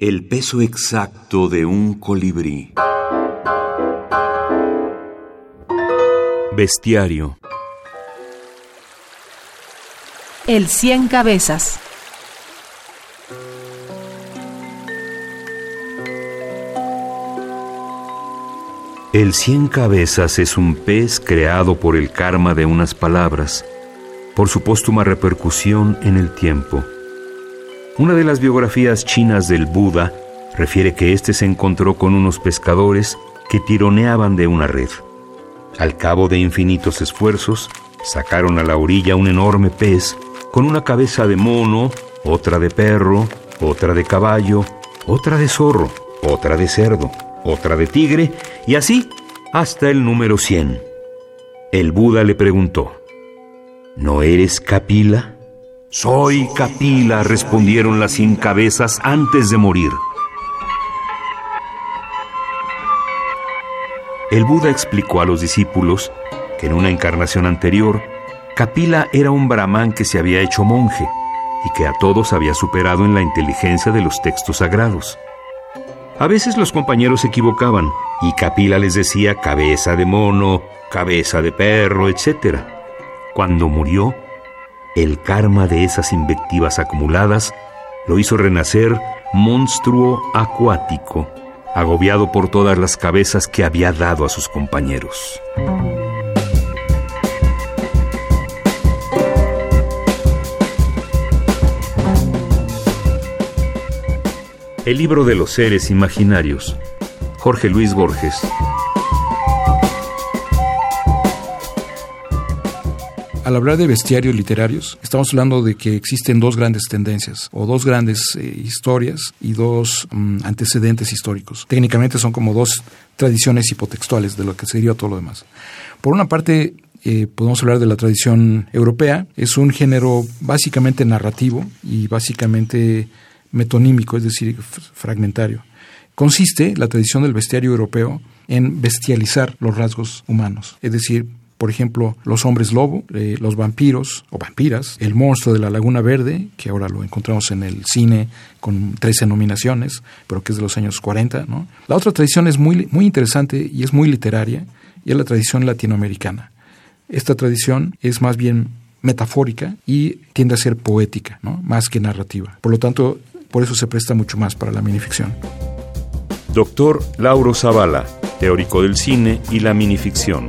El peso exacto de un colibrí. Bestiario. El cien cabezas. El cien cabezas es un pez creado por el karma de unas palabras, por su póstuma repercusión en el tiempo. Una de las biografías chinas del Buda refiere que éste se encontró con unos pescadores que tironeaban de una red. Al cabo de infinitos esfuerzos, sacaron a la orilla un enorme pez con una cabeza de mono, otra de perro, otra de caballo, otra de zorro, otra de cerdo, otra de tigre y así hasta el número 100. El Buda le preguntó, ¿No eres Kapila? Soy Capila, respondieron las cien cabezas antes de morir. El Buda explicó a los discípulos que en una encarnación anterior, Capila era un brahman que se había hecho monje y que a todos había superado en la inteligencia de los textos sagrados. A veces los compañeros se equivocaban y Capila les decía cabeza de mono, cabeza de perro, etc. Cuando murió, el karma de esas invectivas acumuladas lo hizo renacer monstruo acuático, agobiado por todas las cabezas que había dado a sus compañeros. El libro de los seres imaginarios. Jorge Luis Borges. Al hablar de bestiarios literarios, estamos hablando de que existen dos grandes tendencias o dos grandes eh, historias y dos mm, antecedentes históricos. Técnicamente son como dos tradiciones hipotextuales de lo que sería todo lo demás. Por una parte, eh, podemos hablar de la tradición europea. Es un género básicamente narrativo y básicamente metonímico, es decir, fragmentario. Consiste la tradición del bestiario europeo en bestializar los rasgos humanos, es decir, por ejemplo, los hombres lobo, eh, los vampiros o vampiras, el monstruo de la Laguna Verde, que ahora lo encontramos en el cine con 13 nominaciones, pero que es de los años 40. ¿no? La otra tradición es muy, muy interesante y es muy literaria, y es la tradición latinoamericana. Esta tradición es más bien metafórica y tiende a ser poética, más que narrativa. Por lo tanto, por eso se presta mucho más para la minificción. Doctor Lauro Zavala, teórico del cine y la minificción